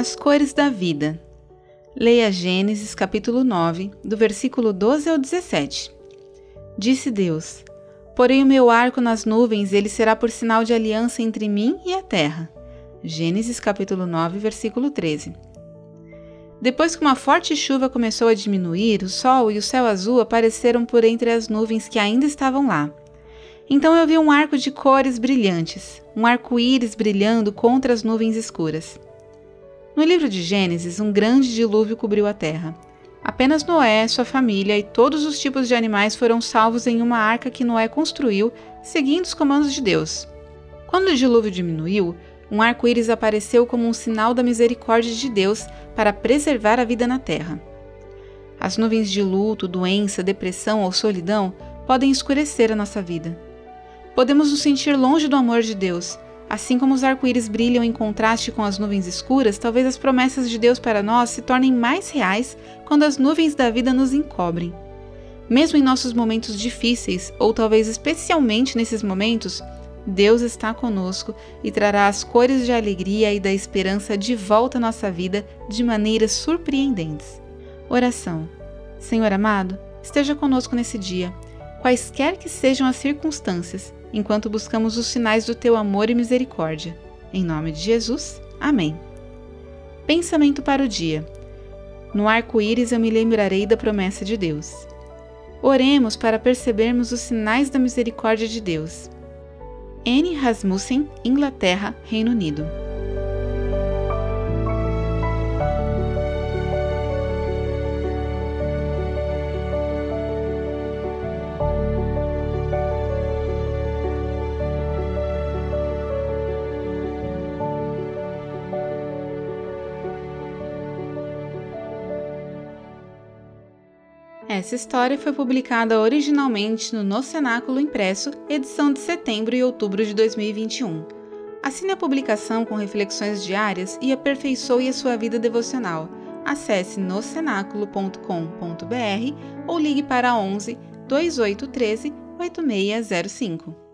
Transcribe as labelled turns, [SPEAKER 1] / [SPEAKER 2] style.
[SPEAKER 1] As cores da vida. Leia Gênesis capítulo 9, do versículo 12 ao 17. Disse Deus: Porém o meu arco nas nuvens, ele será por sinal de aliança entre mim e a terra. Gênesis capítulo 9, versículo 13. Depois que uma forte chuva começou a diminuir, o sol e o céu azul apareceram por entre as nuvens que ainda estavam lá. Então eu vi um arco de cores brilhantes, um arco-íris brilhando contra as nuvens escuras. No livro de Gênesis, um grande dilúvio cobriu a terra. Apenas Noé, sua família e todos os tipos de animais foram salvos em uma arca que Noé construiu, seguindo os comandos de Deus. Quando o dilúvio diminuiu, um arco-íris apareceu como um sinal da misericórdia de Deus para preservar a vida na terra. As nuvens de luto, doença, depressão ou solidão podem escurecer a nossa vida. Podemos nos sentir longe do amor de Deus. Assim como os arco-íris brilham em contraste com as nuvens escuras, talvez as promessas de Deus para nós se tornem mais reais quando as nuvens da vida nos encobrem. Mesmo em nossos momentos difíceis, ou talvez especialmente nesses momentos, Deus está conosco e trará as cores de alegria e da esperança de volta à nossa vida de maneiras surpreendentes. Oração. Senhor amado, esteja conosco nesse dia, quaisquer que sejam as circunstâncias, enquanto buscamos os sinais do teu amor e misericórdia. Em nome de Jesus. Amém. Pensamento para o dia. No arco-íris eu me lembrarei da promessa de Deus. Oremos para percebermos os sinais da misericórdia de Deus. N. Rasmussen, Inglaterra, Reino Unido. Essa história foi publicada originalmente no No Cenáculo Impresso, edição de setembro e outubro de 2021. Assine a publicação com reflexões diárias e aperfeiçoe a sua vida devocional. Acesse nocenáculo.com.br ou ligue para 11 2813 8605.